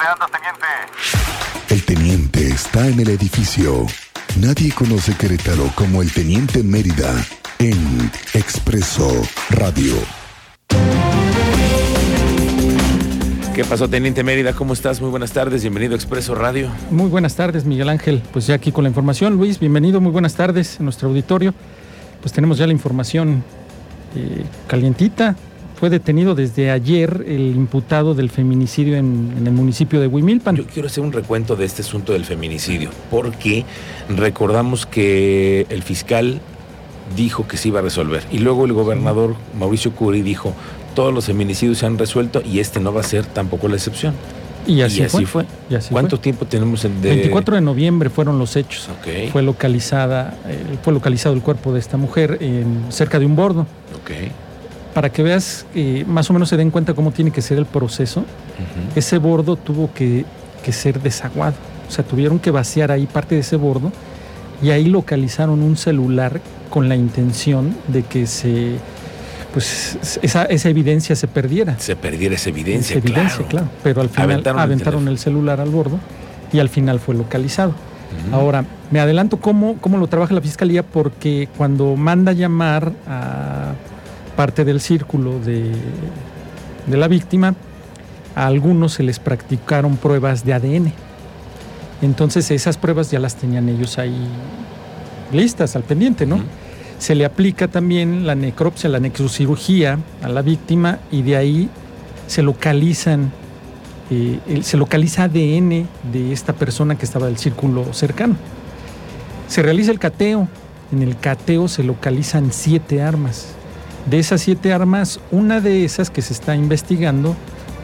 ¿Dónde andas, teniente? El teniente está en el edificio. Nadie conoce Querétaro como el teniente Mérida en Expreso Radio. ¿Qué pasó, Teniente Mérida? ¿Cómo estás? Muy buenas tardes, bienvenido a Expreso Radio. Muy buenas tardes, Miguel Ángel. Pues ya aquí con la información, Luis, bienvenido, muy buenas tardes en nuestro auditorio. Pues tenemos ya la información eh, calientita. Fue detenido desde ayer el imputado del feminicidio en, en el municipio de Huimilpan. Yo quiero hacer un recuento de este asunto del feminicidio, porque recordamos que el fiscal dijo que se iba a resolver y luego el gobernador Mauricio Curi dijo todos los feminicidios se han resuelto y este no va a ser tampoco la excepción. Y así, y así fue. fue. y así ¿Cuánto fue. tiempo tenemos el de 24 de noviembre fueron los hechos. Fue localizada, eh, fue localizado el cuerpo de esta mujer en, cerca de un bordo. ok. Para que veas, eh, más o menos se den cuenta cómo tiene que ser el proceso. ese bordo tuvo que, que ser desaguado. O sea, tuvieron que vaciar ahí parte de ese bordo y ahí localizaron un celular con la intención de que se pues esa, esa evidencia se perdiera. Se perdiera esa evidencia, Esa evidencia, claro. Pero al final Aventaron aventaron, el el, celular al bordo y al final fue localizado. Ahora, me adelanto cómo, cómo lo trabaja la fiscalía porque cuando manda llamar a parte del círculo de, de la víctima, a algunos se les practicaron pruebas de ADN. Entonces esas pruebas ya las tenían ellos ahí listas, al pendiente, ¿no? Se le aplica también la necropsia, la necrocirugía a la víctima y de ahí se localizan, eh, se localiza ADN de esta persona que estaba del círculo cercano. Se realiza el cateo. En el cateo se localizan siete armas. De esas siete armas, una de esas que se está investigando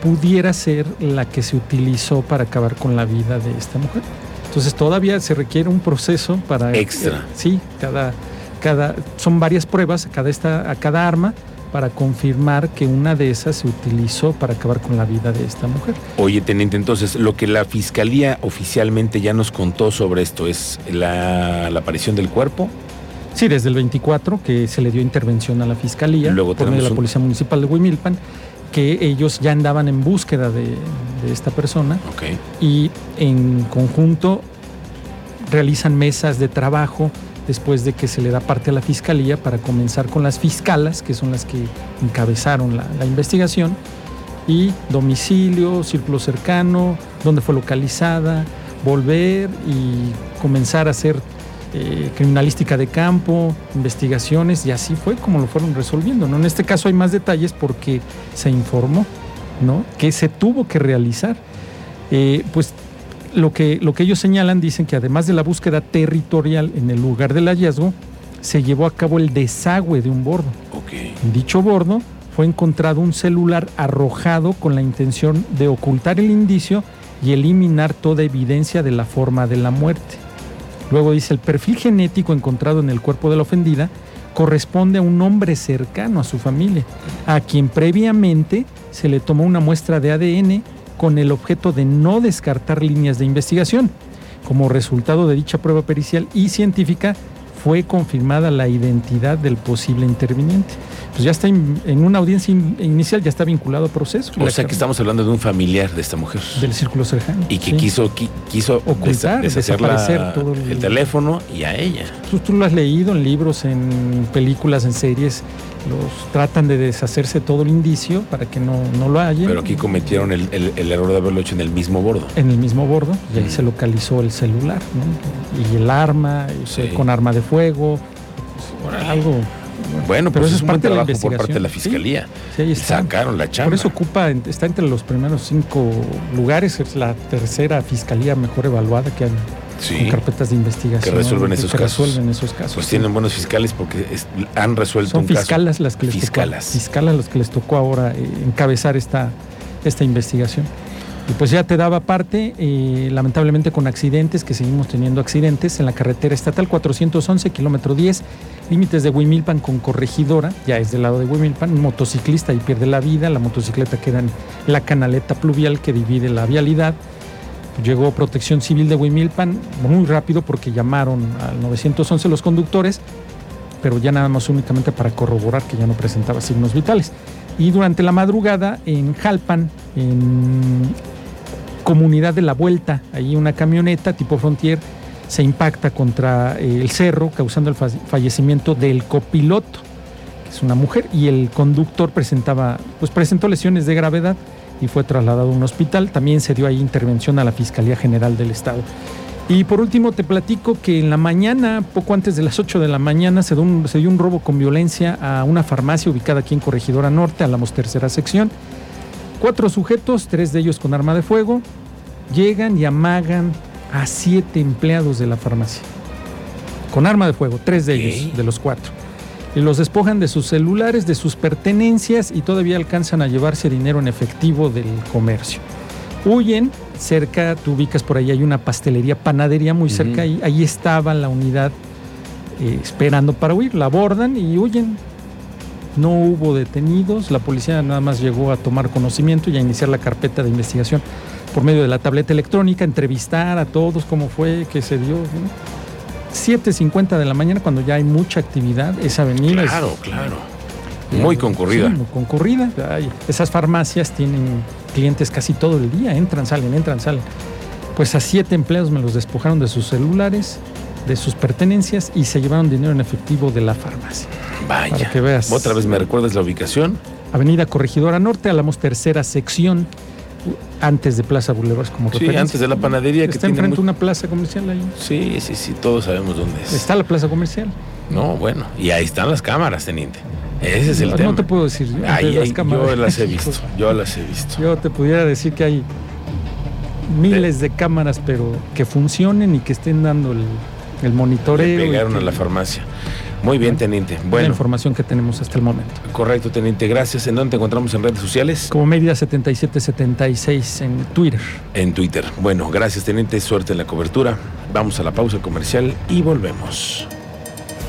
pudiera ser la que se utilizó para acabar con la vida de esta mujer. Entonces todavía se requiere un proceso para... Extra. eh, sí, cada, cada, son varias pruebas a cada, esta, a cada arma para confirmar que una de esas se utilizó para acabar con la vida de esta mujer. Oye, teniente, entonces lo que la fiscalía oficialmente ya nos contó sobre esto es la, la aparición del cuerpo, Sí, desde el 24 que se le dio intervención a la fiscalía Luego por medio de la un- Policía Municipal de Huimilpan, que ellos ya andaban en búsqueda de, de esta persona ok. y en conjunto realizan mesas de trabajo después de que se le da parte a la fiscalía para comenzar con las fiscalas, que son las que encabezaron la, la investigación, y domicilio, círculo cercano, dónde fue localizada, volver y comenzar a hacer eh, criminalística de campo, investigaciones, y así fue como lo fueron resolviendo. ¿no? En este caso hay más detalles porque se informó ¿no? que se tuvo que realizar. Eh, pues lo que, lo que ellos señalan, dicen que además de la búsqueda territorial en el lugar del hallazgo, se llevó a cabo el desagüe de un bordo. En dicho bordo fue encontrado un celular arrojado con la intención de ocultar el indicio y eliminar toda evidencia de la forma de la muerte. Luego dice, el perfil genético encontrado en el cuerpo de la ofendida corresponde a un hombre cercano a su familia, a quien previamente se le tomó una muestra de ADN con el objeto de no descartar líneas de investigación. Como resultado de dicha prueba pericial y científica, fue confirmada la identidad del posible interviniente. Pues ya está in- en una audiencia in- inicial, ya está vinculado a proceso. O sea que estamos hablando de un familiar de esta mujer. Del círculo cercano. Y que sí. quiso, qui- quiso Ocultar, desa- deshacer la- desaparecer todo el- el teléfono y a ella. Tú, tú lo has leído en libros, en películas, en series. Los tratan de deshacerse todo el indicio para que no, no lo hallen. Pero aquí cometieron el, el- el error de haberlo hecho en el mismo bordo. en el mismo bordo y ahí se localizó el celular ¿no? y el arma Sí. con arma de fuego pues, algo Bueno, Pero pues eso es un buen parte de la trabajo por parte de la fiscalía. sí. Sacaron la chamba. por eso ocupa está entre los primeros cinco lugares es la tercera fiscalía mejor evaluada que han Sí. con carpetas de investigación Que resuelven que esos casos. resuelven esos casos Pues tienen buenos fiscales porque es- han resuelto son un caso. fiscalas las que les Fiscalas. tocó fiscalas los que les tocó ahora eh, encabezar esta esta investigación y pues ya te daba parte eh, lamentablemente con accidentes que seguimos teniendo accidentes en la carretera estatal 411 kilómetro 10 límites de Huimilpan con corregidora ya es del lado de Huimilpan un motociclista y pierde la vida la motocicleta queda en la canaleta pluvial que divide la vialidad Llegó Protección Civil de Huimilpan muy rápido porque llamaron al 911 los conductores, pero ya nada más únicamente para corroborar que ya no presentaba signos vitales. Y durante la madrugada en Jalpan, en comunidad de la Vuelta, ahí una camioneta tipo Frontier se impacta contra eh, el cerro, causando el fallecimiento del copiloto, que es una mujer, y el conductor presentaba, pues presentó lesiones de gravedad y fue trasladado a un hospital. También se dio ahí intervención a la Fiscalía General del Estado. Y por último te platico que en la mañana, poco antes de las 8 de la mañana, se dio un, se dio un robo con violencia a una farmacia ubicada aquí en Corregidora Norte, a la tercera sección. Cuatro sujetos, tres de ellos con arma de fuego, llegan y amagan a siete empleados de la farmacia. Con arma de fuego, tres de ellos, de los cuatro. Y los despojan de sus celulares, de sus pertenencias y todavía alcanzan a llevarse dinero en efectivo del comercio. Huyen, cerca, tú ubicas por ahí, hay una pastelería, panadería muy cerca, ahí, ahí estaba la unidad eh, esperando para huir, la abordan y huyen. No hubo detenidos, la policía nada más llegó a tomar conocimiento y a iniciar la carpeta de investigación por medio de la tableta electrónica, entrevistar a todos cómo fue, qué se dio. 7.50 de la mañana cuando ya hay mucha actividad, esa avenida Claro, claro. Muy concurrida. muy concurrida. esas farmacias tienen clientes casi todo el día, entran, salen, entran, salen. Pues a siete empleados me los despojaron de sus celulares, de sus pertenencias y se llevaron dinero en efectivo de la farmacia. Vaya. Para que veas. ¿Otra vez me recuerdas la ubicación? Avenida Corregidora Norte, Alamos tercera sección, antes de Plaza Boulevard como sí, antes de la panadería Está que enfrente de una plaza comercial ahí. Sí, sí, sí, todos sabemos dónde es. Está la plaza comercial. No, bueno, y ahí están las cámaras, teniente. Ese es el tema. No te puedo decir. las cámaras. Yo las he visto, yo las he visto. Yo te pudiera decir que hay miles de, cámaras, pero que funcionen y que estén dando el, el monitoreo. llegaron a la farmacia. Muy bien, teniente. Bueno. La información que tenemos hasta el momento. Correcto, teniente. Gracias. ¿En dónde te encontramos en redes sociales? Como Media 7776 en Twitter. En Twitter. Bueno, gracias, teniente. Suerte en la cobertura. Vamos a la pausa comercial y volvemos.